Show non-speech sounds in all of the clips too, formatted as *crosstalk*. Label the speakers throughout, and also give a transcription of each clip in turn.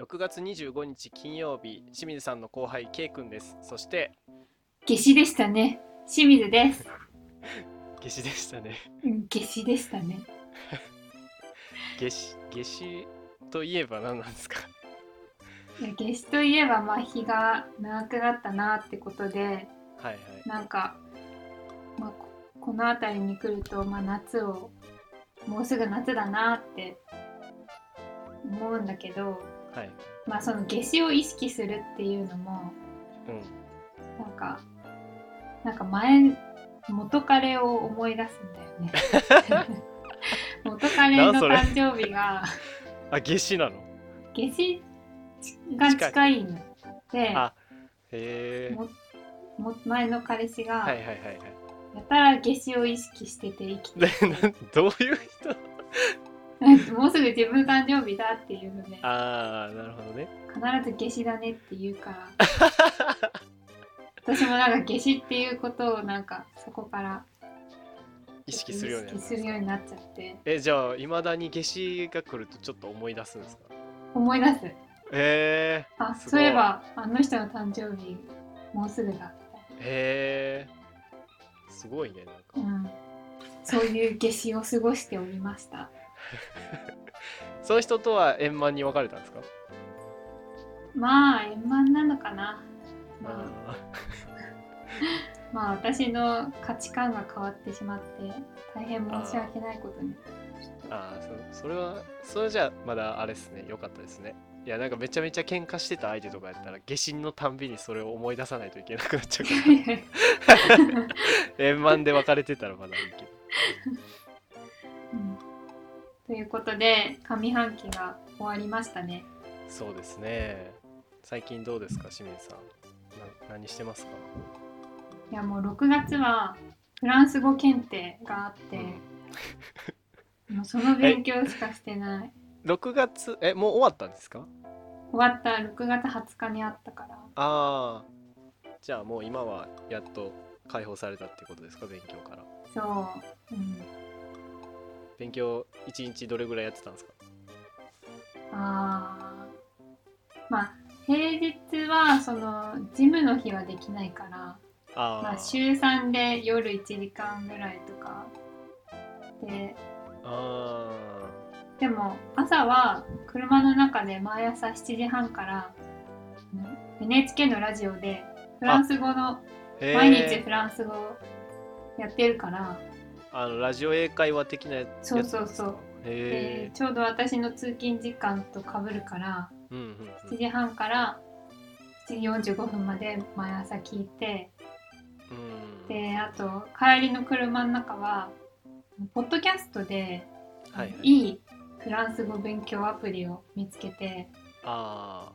Speaker 1: 6月25日金曜日、清水さんの後輩 K 君です。そして、
Speaker 2: 夏至でしたね。清水です。*laughs*
Speaker 1: 夏至でしたね。
Speaker 2: うん夏至でしたね。*laughs*
Speaker 1: 夏至、夏至といえば何なんですか？
Speaker 2: いや夏至といえばまあ日が長くなったなってことで、
Speaker 1: はいはい。
Speaker 2: なんか、まあ、ここの辺りに来ると、まあ、夏をもうすぐ夏だなって思うんだけど、
Speaker 1: はい。
Speaker 2: まあその夏至を意識するっていうのも
Speaker 1: うん。
Speaker 2: なんかなんか前元彼を思い出すんだよね。*laughs* 元彼の誕生日が *laughs*
Speaker 1: あ、夏至なの？
Speaker 2: 夏至が近いので
Speaker 1: あ、へえ。
Speaker 2: もも前の彼氏が
Speaker 1: はいはいはいはい。
Speaker 2: やたら夏至を意識してて生きて *laughs*
Speaker 1: どういう人？*laughs*
Speaker 2: もうすぐ自分の誕生日だっていうので
Speaker 1: ああ、なるほどね。
Speaker 2: 必ず夏至だねって言うから *laughs* 私もなんか夏至っていうことをなんかそこから
Speaker 1: 意識するようにな
Speaker 2: 意識するようになっちゃって
Speaker 1: え、じゃあ、いまだに夏至が来るとちょっと思い出すんですか？
Speaker 2: 思い出す
Speaker 1: へえ。
Speaker 2: あ
Speaker 1: すごい
Speaker 2: そういえばあの人の誕生日もうすぐだ
Speaker 1: へえ。すごいね、なんか。
Speaker 2: うんそういう夏至を過ごしておりました *laughs*
Speaker 1: その人とは円満に別れたんですか？
Speaker 2: まあ円満なのかな。まあ。
Speaker 1: あ *laughs*
Speaker 2: まあ私の価値観が変わってしまって大変申し訳ないことに。
Speaker 1: ー。あー、そそれは、それじゃあまだあれですね、よかったですね。いや、なんかめちゃめちゃ喧嘩してた相手とかやったら、下心のたんびにそれを思い出さないといけなくなっちゃうから、*laughs* 円満で別れてたらまだいいけど。
Speaker 2: うんということで上半期が終わりましたね。
Speaker 1: そうですね。最近どうですか、清水さん。な何してますか？
Speaker 2: いやもう6月はフランス語検定があって、もうその勉強しかしてない。*laughs*
Speaker 1: 6月、え、もう終わったんですか？
Speaker 2: 終わった。6月20日にあったから。
Speaker 1: ああ。じゃあもう今はやっと解放されたってことですか、勉強から。
Speaker 2: そう、うん、
Speaker 1: 勉強1日どれぐらいやってたんですか？
Speaker 2: あーまあ平日はそのジムの日はできないからまあ、週3で夜1時間ぐらいとかで
Speaker 1: あ
Speaker 2: でも朝は車の中で毎朝7時半からうん NHK のラジオでフランス語の毎日フランス語やってるから
Speaker 1: あのラジオ英会話的なやつ
Speaker 2: そうそうそう。ちょうど私の通勤時間とかぶるから
Speaker 1: うんうん
Speaker 2: 7時半から7時45分まで毎朝聞いて
Speaker 1: うん。うん
Speaker 2: であと帰りの車の中はポッドキャストで
Speaker 1: はいはい。
Speaker 2: いいフランス語勉強アプリを見つけて
Speaker 1: あ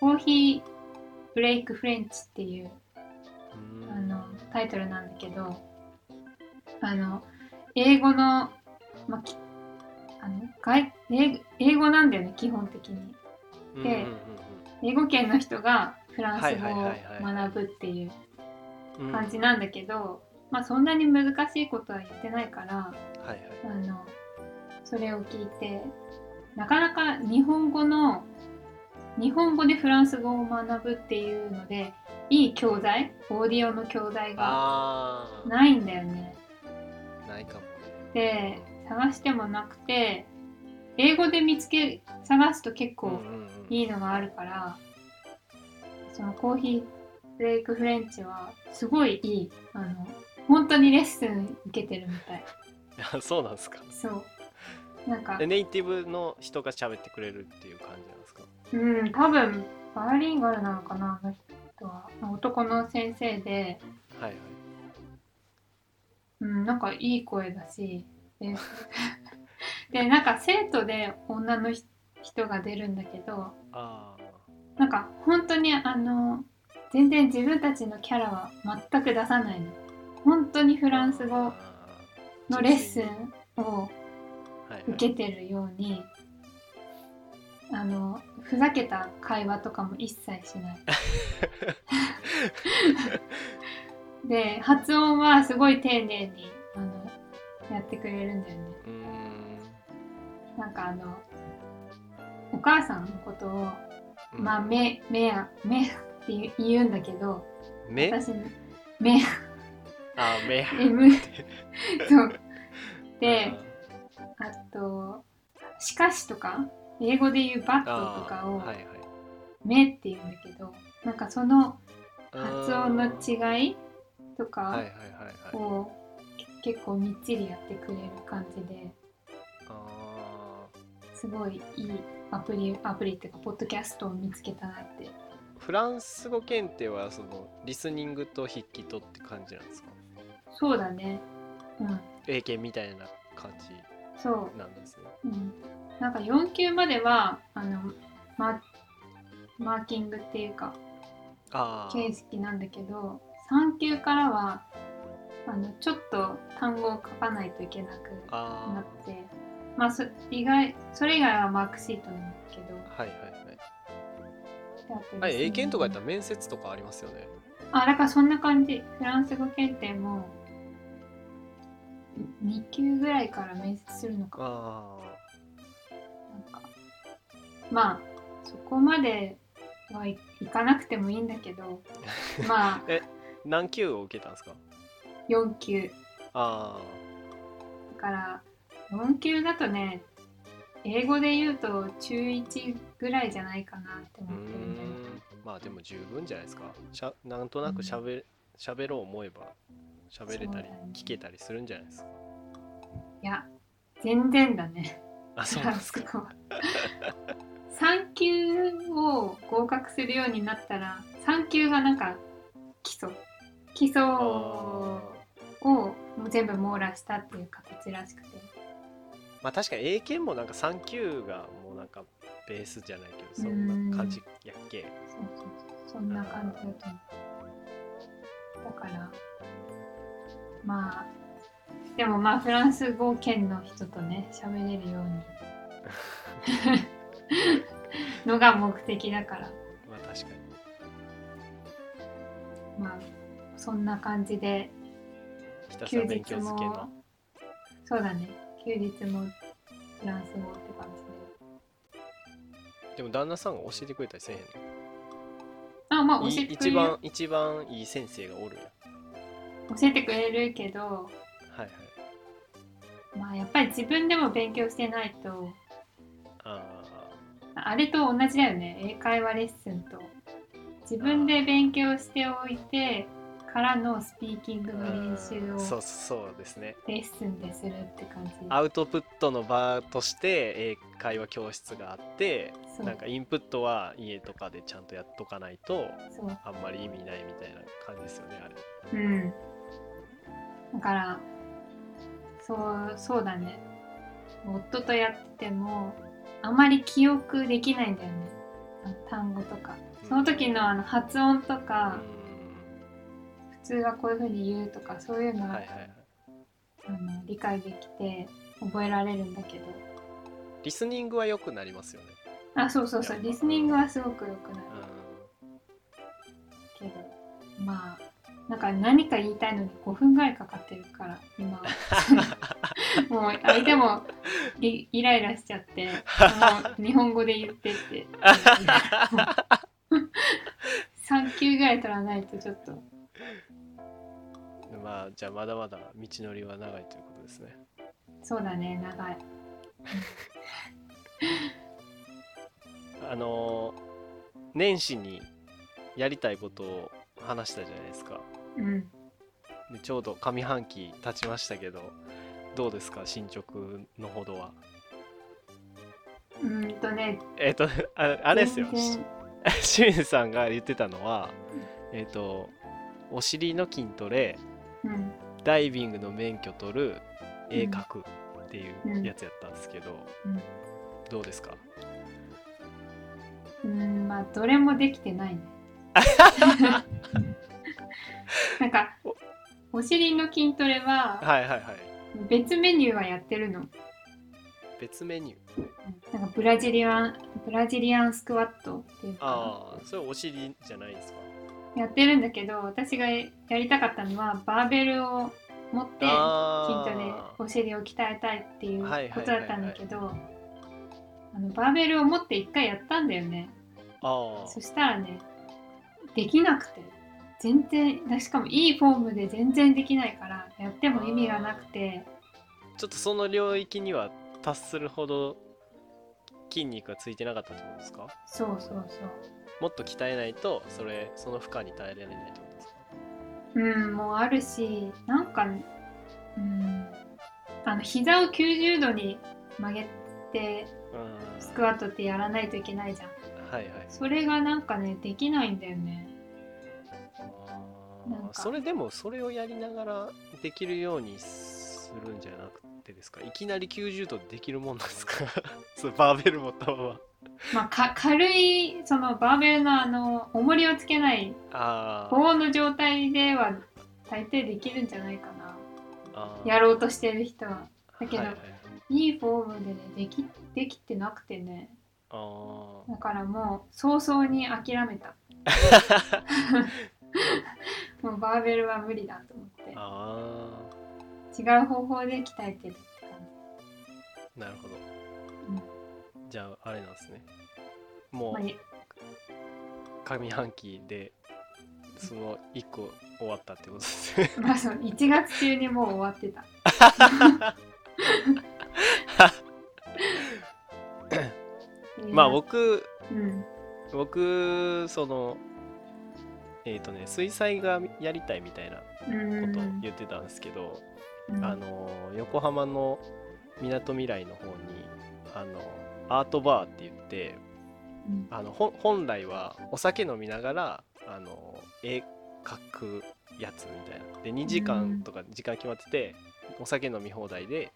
Speaker 2: コーヒーブレイクフレンチっていう
Speaker 1: あうん。
Speaker 2: あのタイトルなんだけどあの英語の,、まあ、きあの外英英語なんだよね基本的に。
Speaker 1: うん
Speaker 2: で英語圏の人がフランス語を学ぶっていう感じなんだけど、まあそんなに難しいことは言ってないから
Speaker 1: はいはい
Speaker 2: あのそれを聞いてなかなか日本語の日本語でフランス語を学ぶっていうのでいい教材？オーディオの教材がないんだよね。
Speaker 1: ないかも
Speaker 2: で探してもなくて英語で見つけ探すと結構
Speaker 1: うんうんうん。
Speaker 2: いいのがあるから、そのコーヒーブレイクフレンチはすごいいいあの本当にレッスン受けてるみたい。
Speaker 1: あ *laughs* そうなんですか。
Speaker 2: そう。なんか
Speaker 1: でネイティブの人が喋ってくれるっていう感じなんですか？
Speaker 2: うん多分バイリンガルなのかなあの人は。男の先生で
Speaker 1: はいはい
Speaker 2: うんなんかいい声だしで *laughs* でなんか生徒で女の人が出るんだけど
Speaker 1: あ
Speaker 2: なんか本当にあの全然自分たちのキャラは全く出さないの。本当にフ
Speaker 1: フ
Speaker 2: ランス語のレッスンを受けてるようにあのふざけた会話とかも一切しない *laughs* で発音はすごい丁寧にあのやってくれるんだよね。なんかあのお母さんのことを、
Speaker 1: うん。
Speaker 2: まあめめやめって言うんだけど
Speaker 1: 目
Speaker 2: 私め
Speaker 1: あ目
Speaker 2: M *laughs* そう。であとしかしとか英語で言うバットとかを
Speaker 1: はいはい。
Speaker 2: めって言うんだけどなんかその発音の違いとかをけ結構みっちりやってくれる感じで。
Speaker 1: あ
Speaker 2: すごいいいアプリアプリっていうかポッドキャストを見つけたなって。
Speaker 1: ーフランス語検定はそのリスニングと筆記とって感じなんですか？
Speaker 2: そうだね。うん。
Speaker 1: 英検みたいな感じ
Speaker 2: そう。
Speaker 1: なんですね。
Speaker 2: うん、なんか4級まではあのママーキングっていうか形式なんだけど3級からはあのちょっと単語を書かないといけなくな
Speaker 1: あ
Speaker 2: ってまあそ意外それ以外はマークシートなんだけど。
Speaker 1: あはいはいはい。
Speaker 2: であと
Speaker 1: あれ英検とかやった
Speaker 2: ら
Speaker 1: ら面接とかありますよね。
Speaker 2: あだからそんな感じ。フランス語検定も2級ぐらいから面接するのか。
Speaker 1: あ
Speaker 2: なんかまあそこまではいいかなくてもいいんだけど。*laughs* まあ
Speaker 1: あ何級を受けたんですか
Speaker 2: ？4級。
Speaker 1: あ
Speaker 2: だから4級だとね英語で言うと中1ぐらいじゃないかなって思ってるん
Speaker 1: まあでも十分じゃないですか。しゃなんとなくしゃべしゃべろう思えばしゃべれたり聞けたりするんじゃないですか？
Speaker 2: いや全然だね。
Speaker 1: あそうなんですか。
Speaker 2: フランス語は。3級を合格するようになったら3級がなんか基礎基礎
Speaker 1: あ
Speaker 2: を
Speaker 1: ー
Speaker 2: もう全部網羅したっていう形らしくて。
Speaker 1: まあ確かに英検もなんか3級がもうなんかベースじゃないけどそんな感じやっけ。
Speaker 2: そうそうそうそんな感じだと思う。だからまあでもまあフランス語圏の人とね喋れるように。*laughs* *laughs* のが目的だから。
Speaker 1: まあ確かに。
Speaker 2: まあそんな感じで休日も
Speaker 1: の
Speaker 2: そうだね。休日もフランス語って感じで。
Speaker 1: でも旦那さんが教えてくれたりせえへん
Speaker 2: あまあ教えてくれる
Speaker 1: 一番一番いい先生がおる
Speaker 2: 教えてくれるけど
Speaker 1: はいはい。
Speaker 2: まあやっぱり自分でも勉強してないと
Speaker 1: あ
Speaker 2: あれと同じだよね。英会話レッスンと。自分で勉強しておいてからのスピーキング
Speaker 1: ー
Speaker 2: の練習を
Speaker 1: うん。そうそうですね。
Speaker 2: レッスンでするって感じ。
Speaker 1: アウトプットの場として英会話教室があってなんかインプットは家とかでちゃんとやっとかないとあんまり意味ないみたいな感じですよねあれ。
Speaker 2: うん。だからそうそうだね。夫とやっててもあまり記憶できないんだよね。単語とか。その時のあの発音と
Speaker 1: う
Speaker 2: か、
Speaker 1: ん。
Speaker 2: 普通はこういうふうに言うとかそういうのが、
Speaker 1: はいはいはい。
Speaker 2: あの理解できて覚えられるんだけど。
Speaker 1: リスニングは良くなりますよね。
Speaker 2: あそうそうそう。リスニングはすごく良くなる。
Speaker 1: うん。
Speaker 2: けどまあなんか何か言いたいのに5分ぐらいかかってるから今は。*laughs* もう相手もイイライラしちゃって *laughs* もう日本語で言ってって。*laughs* 3級ぐらい取らないとちょっと
Speaker 1: まあじゃあまだまだ道のりは長いということですね。
Speaker 2: そうだね長い。*laughs*
Speaker 1: あの年始にやりたいことを話したじゃないですか。
Speaker 2: うん。
Speaker 1: でちょうど上半期経ちましたけどどうですか？進捗のほどは。
Speaker 2: うーんとね。
Speaker 1: えっ、とああれですよ。清水さんが言ってたのはえっ、とお尻の筋トレ
Speaker 2: うん
Speaker 1: ダイビングの免許取る絵描くってい
Speaker 2: うん。
Speaker 1: うやつやったんですけど、
Speaker 2: うん。
Speaker 1: どうですか？
Speaker 2: うーんまあどれもできてないね。*laughs* なんかお。尻の筋トレは
Speaker 1: はいはいはい。
Speaker 2: 別メニューはやってるの？
Speaker 1: 別メニュー？
Speaker 2: なんかブラジリアンブラジリアンスクワットっていうか。
Speaker 1: ああそれお尻じゃないですか？
Speaker 2: やってるんだけど私がやりたかったのはバーベルを持って筋
Speaker 1: あ
Speaker 2: トレお尻を鍛えたいっていうことだったんだけどあのバーベルを持って一回やったんだよね。そしたらねできなくて全然しかもいいフォームで全然できないからやっても意味がなくて。
Speaker 1: ちょっとその領域には達するほど筋肉がついてなかったってことですか？
Speaker 2: そうそうそう
Speaker 1: もっと鍛えないとそれその負荷に耐えられないってことですか？
Speaker 2: うんもうあるしなんかうんあの膝を90度に曲げて
Speaker 1: うん
Speaker 2: スクワットってやらないといけないじゃん。
Speaker 1: はいはい。
Speaker 2: それがなんかねできないんだよね。
Speaker 1: それでもそれをやりながらできるようにするんじゃなくてですか？いきなり90度できるもんなんですか？*laughs* そうバーベル持ったまま
Speaker 2: まあか軽いそのバーベルのあの重りをつけない
Speaker 1: あー。
Speaker 2: 高温の状態では大抵できるんじゃないかな。
Speaker 1: あー。
Speaker 2: やろうとしてる人は。だけど、
Speaker 1: はいはい
Speaker 2: い。いフォームでねできできてなくてね。
Speaker 1: あ
Speaker 2: だからもう早々に諦めた。*laughs* もうバーベルは無理だと思って。
Speaker 1: あ
Speaker 2: 違う方法で鍛えてるって感
Speaker 1: ーなるほど、
Speaker 2: うん
Speaker 1: じゃああれなんですね。
Speaker 2: じ、
Speaker 1: もう上半期でその1個終わったってことですね。
Speaker 2: まあそう1月中にもう終わってた。*laughs*
Speaker 1: まあ僕
Speaker 2: うん。
Speaker 1: 僕そのえっ、とね水彩画やりたいみたいな
Speaker 2: うん
Speaker 1: こと言ってたんですけど、
Speaker 2: うん。
Speaker 1: あの横浜のみなとみらいの方にあのアートバーって言って
Speaker 2: うん。
Speaker 1: あのほ本来はお酒飲みながらあの絵描くやつみたいな。で2時間とか時間決まってて、お酒飲み放題で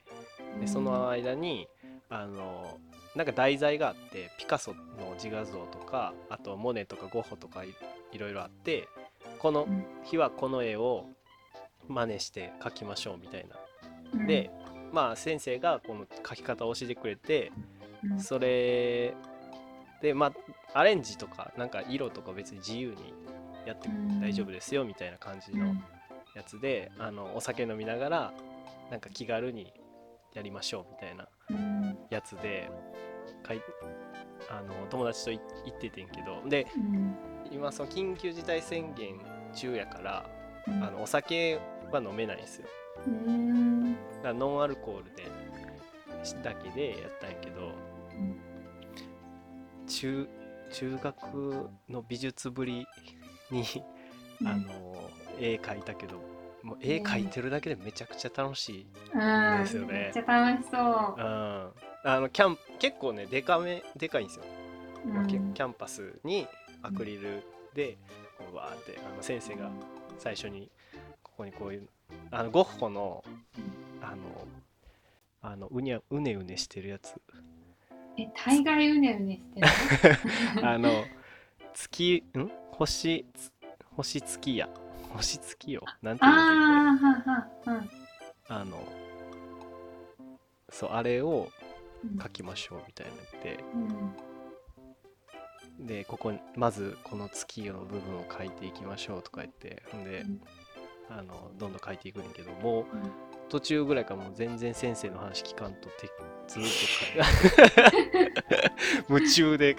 Speaker 1: でその間にあのなんか題材があってピカソの自画像とかあとモネとかゴッホとかいいろいろあってこの
Speaker 2: うん。
Speaker 1: 日はこの絵を真似して描きましょうみたいな。
Speaker 2: うん。
Speaker 1: でまあ先生がこの描き方を教えてくれて
Speaker 2: うん。
Speaker 1: それでまあアレンジとかなんか色とか別に自由にやって
Speaker 2: うん
Speaker 1: 大丈夫ですよみたいな感じの
Speaker 2: うん。
Speaker 1: やつで、あのお酒飲みながらなんか気軽にやりましょうみたいな
Speaker 2: うん。
Speaker 1: やつでかいあの友達とい行っててんけどで
Speaker 2: うん。
Speaker 1: 今その緊急事態宣言中やから
Speaker 2: うん。
Speaker 1: あのお酒は飲めないんですよ。
Speaker 2: うん
Speaker 1: だからノンアルコールでだけでやったんやけど
Speaker 2: うん
Speaker 1: 中中学の美術ぶりにあの絵描いたけどもう絵描いてるだけでめちゃくちゃ楽しい、
Speaker 2: うん
Speaker 1: ですよね。
Speaker 2: めっちゃ楽しそう。
Speaker 1: うん、あのキャン結構ねでかめでかいんですよ、
Speaker 2: うん。
Speaker 1: キャンパスにアクリルでこうわーってあの先生が最初にここにこういうあのゴッホのあのあのうにゃうねうねしてるやつ
Speaker 2: え大概うねうねしてる *laughs*
Speaker 1: あの月ん？星つ星月や星月よなんて
Speaker 2: あ
Speaker 1: いうんだっ
Speaker 2: あははうん。
Speaker 1: けあのそうあれを
Speaker 2: うん。
Speaker 1: 書きましょうみたいな言って。
Speaker 2: うん。
Speaker 1: でここにまずこの月の部分を書いていきましょうとか言って。ほんで、
Speaker 2: うん。
Speaker 1: あのどんどん書いていくんやけどもう
Speaker 2: うん
Speaker 1: 途中ぐらいからもう全然先生の話聞かんとてずーっと *laughs* 夢中で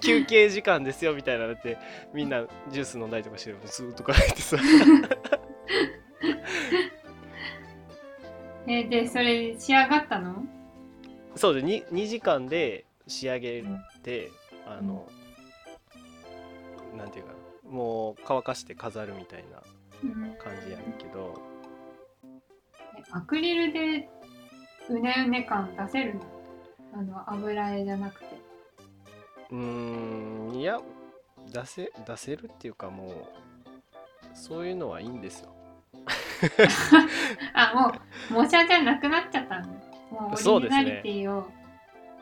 Speaker 1: 休憩時間ですよみたいなのってみんなジュース飲んだりとかしてるのずーっと書いてさ。*laughs*
Speaker 2: えでそれ仕上がったの？
Speaker 1: そうで 2, 2時間で仕上げてあの、なんていうかな。もう乾かして飾るみたいな
Speaker 2: うん
Speaker 1: 感じやけど。
Speaker 2: えアクリルでうねうね感出せるの？あの油絵じゃなくて。
Speaker 1: うーんいや出せ出せるっていうかもうそういうのはいいんですよ。*laughs*
Speaker 2: あもう模写じゃなくなっちゃったの？もうオリジナリティを。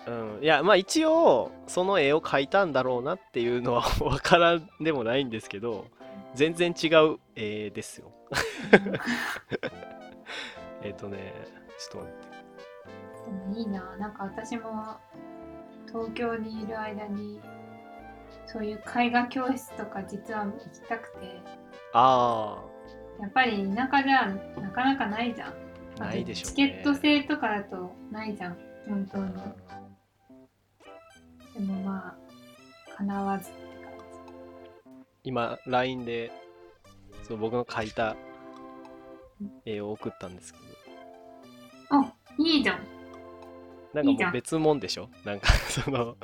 Speaker 1: うん、いやまあ一応その絵を描いたんだろうなっていうのは *laughs* 分からんでもないんですけど全然違う絵ですよえっ、とね、ちょっと待って。
Speaker 2: でもいいな、なんか私も東京にいる間に、そういう絵画教室とか実は行きたくて。
Speaker 1: ああ。
Speaker 2: やっぱり田舎じゃなかなかないじゃん。
Speaker 1: ないでしょ、ね、
Speaker 2: チケット制とかだとないじゃん、本当に。でもまあ、かなわずって感じ。
Speaker 1: 今、LINE でそう僕の描いた絵を送ったんですけど、
Speaker 2: あいいじゃん。
Speaker 1: なんかもうん。別物でしょ？なんか *laughs* その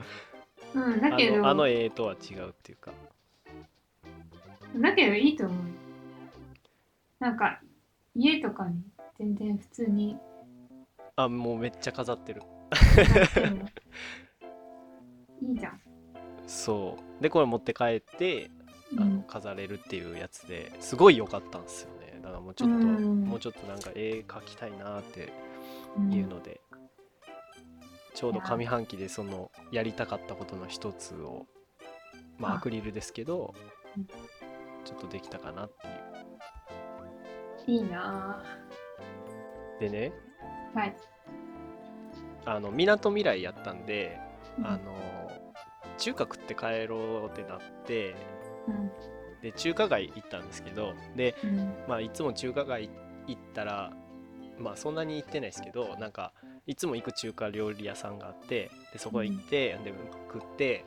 Speaker 2: うんだ
Speaker 1: あ
Speaker 2: けど。
Speaker 1: のあの絵とは違うっていうか。
Speaker 2: だけどいいと思うなんか家とかに全然普通に。
Speaker 1: あもうめっちゃ飾ってる。
Speaker 2: いいじゃん、
Speaker 1: そう。でこれ持って帰ってあの
Speaker 2: うん、
Speaker 1: 飾れるっていうやつですごい良かったんですよね。だからもうちょっと
Speaker 2: うん。
Speaker 1: もうちょっとなんか絵描きたいなって
Speaker 2: うん
Speaker 1: いうので、ちょうど上半期でそのやりたかったことの一つをまあ
Speaker 2: あ。
Speaker 1: アクリルですけど
Speaker 2: うん。
Speaker 1: ちょっとできたかなっていう。
Speaker 2: いいな。
Speaker 1: でね
Speaker 2: ぁはい。
Speaker 1: あのみなとみらいやったんで
Speaker 2: うん。
Speaker 1: あの中華食って帰ろうってなって
Speaker 2: うん。
Speaker 1: で中華街行ったんですけどで
Speaker 2: うん。
Speaker 1: まあいつも中華街行ったらまあそんなに行ってないですけどなんかいつも行く中華料理屋さんがあってでそこ行って、で食って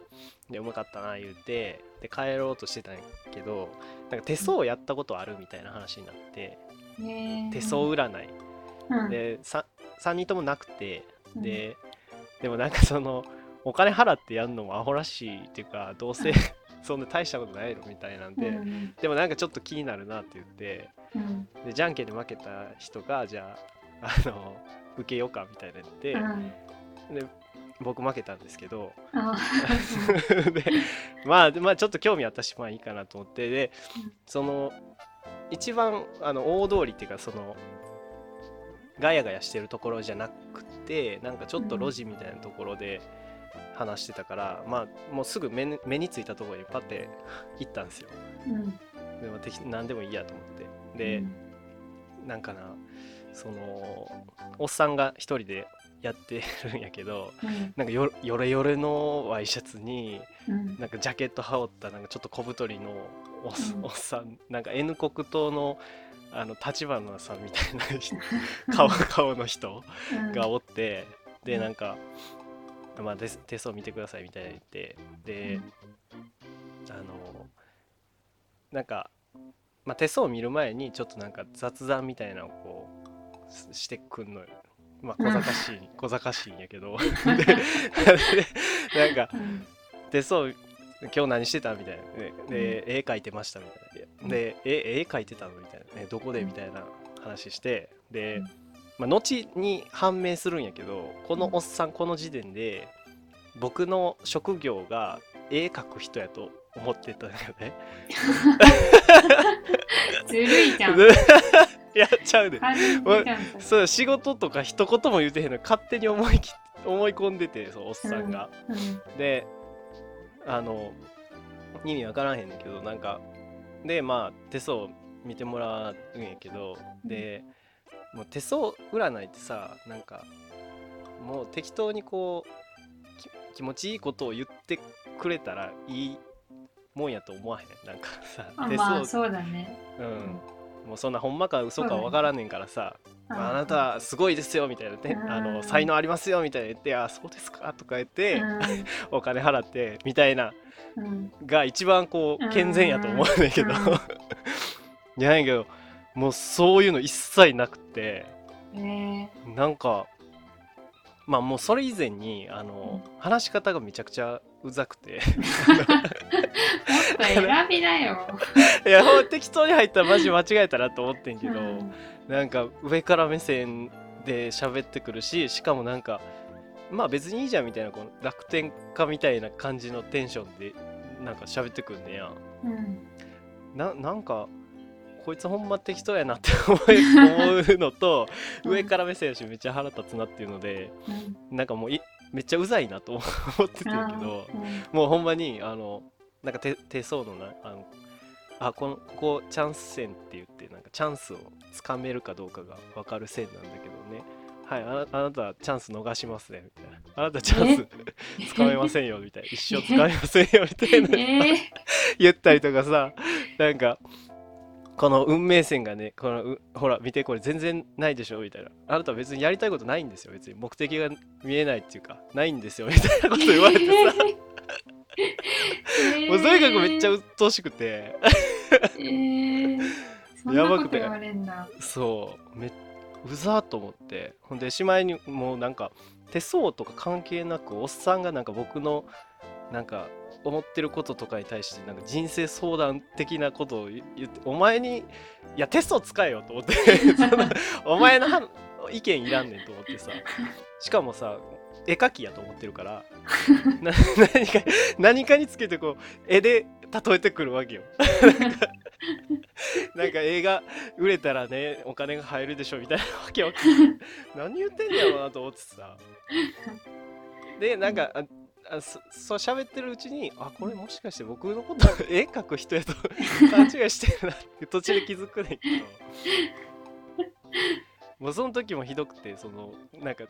Speaker 1: でうまかったな言うてで帰ろうとしてたんやけどなんか手相やったことあるみたいな話になって手相占い。
Speaker 2: うん。
Speaker 1: で 3, 3人ともなくて
Speaker 2: うん。
Speaker 1: ででもなんかそのお金払ってやるのもアホらしいっていうかどうせ *laughs* そんな大したことないのみたいなんで、
Speaker 2: うん。
Speaker 1: でもなんかちょっと気になるなって言って
Speaker 2: うん。
Speaker 1: でじゃんけんで負けた人がじゃああの受けようかみたいな言って、
Speaker 2: うん。
Speaker 1: で僕負けたんですけど。
Speaker 2: あ *laughs*
Speaker 1: でまあでまあちょっと興味あったしまあいいかなと思ってで
Speaker 2: うん。
Speaker 1: その一番あの大通りっていうかそのガヤガヤしてるところじゃなくてなんかちょっと路地みたいなところで話してたから、まあもうすぐ目に目についたところにパッて行ったんですよ。
Speaker 2: うん。
Speaker 1: でも適何でもいいやと思ってで、なんかなそのおっさんが一人でやってるんやけど
Speaker 2: うん。
Speaker 1: なんかよよれよれのワイシャツに
Speaker 2: うん。
Speaker 1: なんかジャケット羽織ったなんかちょっと小太りのおっ,、
Speaker 2: うん。
Speaker 1: おっさんなんか N 国党のあの立花さんみたいな人 *laughs* 顔顔の人
Speaker 2: うん。
Speaker 1: がおって、で
Speaker 2: うん。
Speaker 1: なんか、まあ、手手相見てくださいみたいな言ってで、あのなんか、まあ、手相を見る前にちょっとなんか雑談みたいなのをこうししてくんのよ。まあ小賢しい、*laughs* 小賢しいんやけど。*laughs* なんか
Speaker 2: うん。
Speaker 1: 手相今日何してたみたいな。でで、絵描いてましたみたいな。で絵絵描いてたのみたいな、ね、どこでみたいな話して。で、
Speaker 2: うん。
Speaker 1: まあ、後に判明するんやけどこのおっさんこの時点で僕の職業が絵描く人やと思ってたよね。*laughs*
Speaker 2: ずるいじゃん *laughs*
Speaker 1: やっちゃうで。
Speaker 2: そ
Speaker 1: う仕事とか一言も言うてへんのに勝手に思いき思い込んでてそうおっさんが。
Speaker 2: うん
Speaker 1: であの意味わからへんねんけどなんかでまあ手相見てもらうんやけどでもう手相占いってさなんかもう適当にこうき気持ちいいことを言ってくれたらいいもんやと思わへん。なんかさ手
Speaker 2: まあそうだね。
Speaker 1: うん。もうそんなほんまか嘘かわからんねんからさあな
Speaker 2: た
Speaker 1: たすごいですよみたいなねあ
Speaker 2: うん。
Speaker 1: の才能ありますよみたいな言ってあそうですかとか言って
Speaker 2: う *laughs*
Speaker 1: お金払ってみたいなが一番こう健全やと思うんだけど。
Speaker 2: うん。*laughs*
Speaker 1: いやなんやけどもうそういうの一切なくて。
Speaker 2: え
Speaker 1: なんかまあもうそれ以前にあの話し方がめちゃくちゃうざくて。
Speaker 2: ー、*laughs* もっと選びだよ。*laughs*
Speaker 1: いや適当に入ったらマジ間違えたなと思ってんけど、
Speaker 2: うん。
Speaker 1: なんか上から目線で喋ってくるししかもなんかまあ別にいいじゃんみたいなこの楽天家みたいな感じのテンションでなんか喋ってくんねや。
Speaker 2: うん。
Speaker 1: ななんかこいつほんま適当やなって *laughs* 思うのと
Speaker 2: うん。
Speaker 1: 上から目線やしめっちゃ腹立つなっていうので
Speaker 2: うん。
Speaker 1: なんかもういめっちゃうざいなと *laughs* 思っててんけど
Speaker 2: うん。
Speaker 1: もうほんまにあのなんか手手相のなあのあこのここチャンス線って言ってなんかチャンスをつかめるかどうかが分かる線なんだけどね。はいあなあなたチャンス逃しますねみたいな。あなたチャンスつかめませんよみたいな。一生つかめませんよみたいな。*laughs*
Speaker 2: えー。
Speaker 1: 言ったりとかさなんかこの運命線がねこのうほら見てこれ全然ないでしょみたいな。あなたは別にやりたいことないんですよ別に。目的が見えないっていうかないんですよみたいなこと言われてさ。*laughs* もうとにかくめっちゃ鬱陶しくて。
Speaker 2: えー、そんなこと言われんだ。
Speaker 1: そう。めうざーと思って。ほんでしまいにもうなんか手相とか関係なくおっさんがなんか僕のなんか思ってることとかに対してなんか人生相談的なことを言ってお前にいやテスト使えよと思って *laughs* お前のは意見いらんねんと思ってさ。*laughs* しかもさ絵描きやと思ってるからな何か何かにつけてこう絵で例えてくるわけよ。*laughs* なんか映画売れたらねお金が入るでしょみたいなわけわかんない何言ってんねやろうなと思ってさ。でなんかああそそう喋ってるうちにあこれもしかして僕のこと *laughs* 絵描く人やと *laughs* 勘違いしてるなって途中で気づくねんけど。もうその時もひどくてそのなんか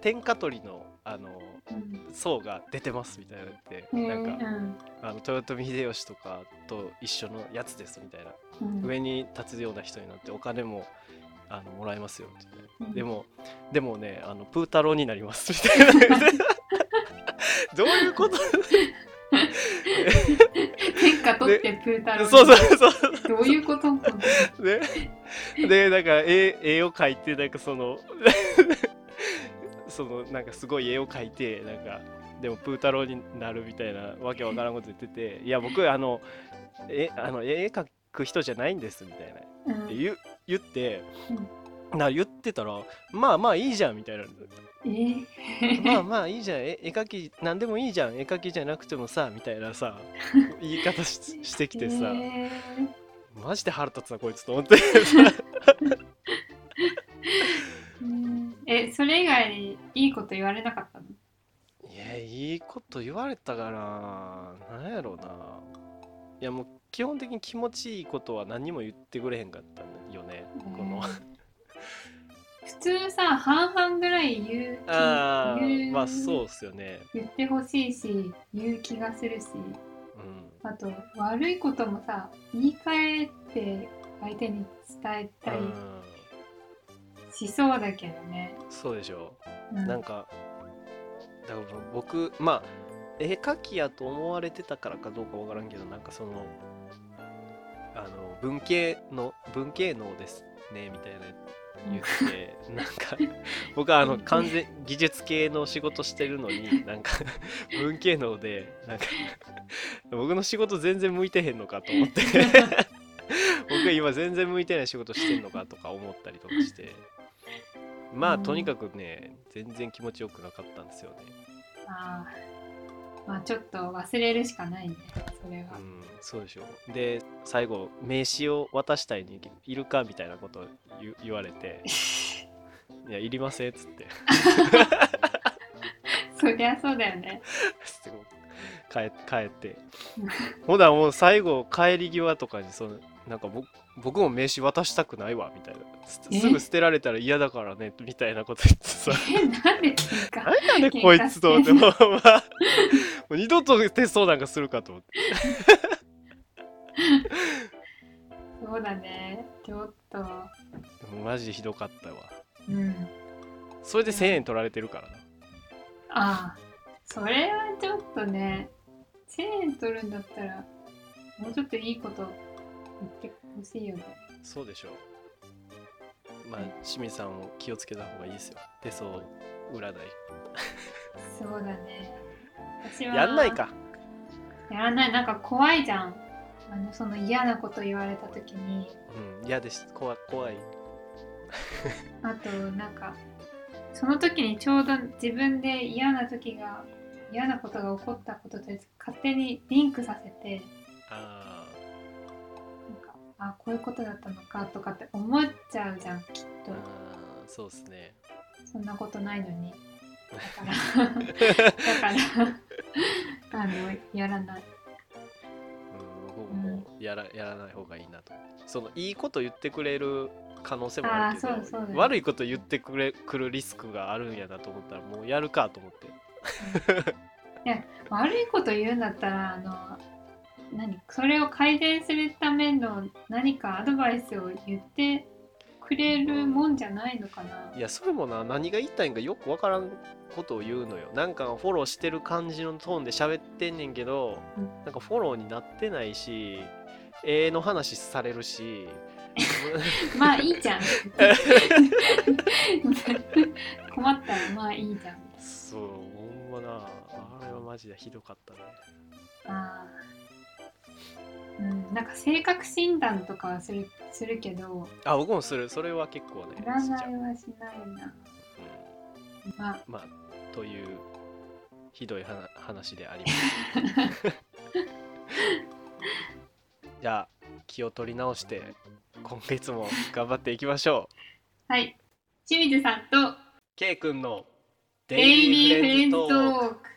Speaker 1: 天下取りのあの
Speaker 2: うん。
Speaker 1: 層が出てますみたいなのって、
Speaker 2: えー
Speaker 1: なんか
Speaker 2: うん。
Speaker 1: あの豊臣秀吉とかと一緒のやつですみたいな、
Speaker 2: うん。
Speaker 1: 上に立つような人になってお金もあのもらえますよって言って
Speaker 2: うん。
Speaker 1: でもでもねあのプー太郎になりますみたいな。どういうこと？
Speaker 2: 天下取ってプータロー
Speaker 1: そうそうそう。
Speaker 2: どういうこと？
Speaker 1: ね、でなんか絵絵を描いてなんかそのそのなんかすごい絵を描いてなんかでもプー太郎になるみたいなわけわからんこと言ってていや僕あのえあの絵描く人じゃないんですみたいな。
Speaker 2: うん
Speaker 1: って言う言って、な言ってたらまあまあいいじゃんみたいな。
Speaker 2: えー。*laughs*
Speaker 1: まあまあいいじゃん。絵絵描きなんでもいいじゃん。絵描きじゃなくてもさみたいなさ *laughs* 言い方ししてきてさ、
Speaker 2: え
Speaker 1: マジで腹立つなこいつと思って。
Speaker 2: えそれ以外にいいこと言われなかったの？
Speaker 1: いやいいこと言われたかな。なんやろうな。いやもう基本的に気持ちいいことは何にも言ってくれへんかったよねこの。
Speaker 2: 普通さ半々ぐらい言う気
Speaker 1: あ
Speaker 2: 言う
Speaker 1: あまあそうっすよね。
Speaker 2: 言ってほしいし言う気がするし。
Speaker 1: うん。
Speaker 2: あと悪いこともさ言い換えて相手に伝えたり
Speaker 1: うん。
Speaker 2: しそうだけどね、
Speaker 1: そうでしょ。
Speaker 2: うん。
Speaker 1: なんかだから僕まあ絵描きやと思われてたからかどうかわからんけどなんかそのあの文系の文系能ですねみたいな言って *laughs* なんか僕はあの完全技術系の仕事してるのに *laughs* なんか文系能でなんか僕の仕事全然向いてへんのかと思って。*laughs* 僕今全然向いてない仕事してんのかとか思ったりとかして。まあ
Speaker 2: うん。
Speaker 1: とにかくね全然気持ちよくなかったんですよね。
Speaker 2: あー。まあちょっと忘れるしかないねそれは。
Speaker 1: う、んそうでしょ。で最後名刺を渡したいにいるかみたいなことを言言われて *laughs* いやいりませんっつって。
Speaker 2: そりゃそうだよね。
Speaker 1: 帰 *laughs* 帰って。*laughs* ほなもう最後帰り際とかにそのなんか僕僕も名刺渡したくないわみたいな。すぐ捨てられたら嫌だからねみたいなこと言ってさ。
Speaker 2: え？なんで
Speaker 1: 何やねんこいつと思ってもう,、まあ、もう二度とテストなんかするかと思って *laughs*
Speaker 2: そうだね。ちょっと。
Speaker 1: でもマジでひどかったわ。
Speaker 2: うん。
Speaker 1: それで1000円取られてるからな。
Speaker 2: ああ。それはちょっとね1000円取るんだったらもうちょっといいこと言ってほしいよね。
Speaker 1: そうでしょう。まあ清水さんも気をつけた方がいいですよ。手相占い。
Speaker 2: そうだね。私は
Speaker 1: やんないか。
Speaker 2: やらない。なんか怖いじゃんあのその嫌なこと言われた時に。
Speaker 1: うん嫌です。怖い怖い。
Speaker 2: あとなんかその時にちょうど自分で嫌な時が嫌なことが起こったことと勝手にリンクさせて
Speaker 1: あ
Speaker 2: なんかあこういうことだったのかとかって思っちゃうじゃんきっと。
Speaker 1: ーあーそうですね。
Speaker 2: そんなことないのに。だから *laughs* だからあのやらな。い
Speaker 1: やらやらない方がいいなと。そのいいこと言ってくれる可能性もあるけど
Speaker 2: ね
Speaker 1: 悪いこと言ってくれくるリスクがあるんやなと思ったらもうやるかと思って。
Speaker 2: 悪いこと言うんだったらあの何？それを改善するための何かアドバイスを言ってくれるもんじゃないのかな。い
Speaker 1: やそれもな。何が言いたいんかよくわからんことを言うのよ。なんかフォローしてる感じのトーンで喋ってんねんけど、
Speaker 2: うん。
Speaker 1: なんかフォローになってないし絵の話されるし。*laughs*
Speaker 2: まあいいじゃん。*laughs* 困ったらまあいいじゃん。
Speaker 1: そうほんまな。あれはマジでひどかったね
Speaker 2: あーうんなんか性格診断とかはするするけど
Speaker 1: あ僕もする。それは結構ね
Speaker 2: 占いはしないな。まあ。
Speaker 1: まあというひどい話話であります。*laughs* じゃあ気を取り直して今月も頑張っていきましょう。
Speaker 2: はい。清水さんと
Speaker 1: ケイ君の
Speaker 2: デイリーフレンズトーク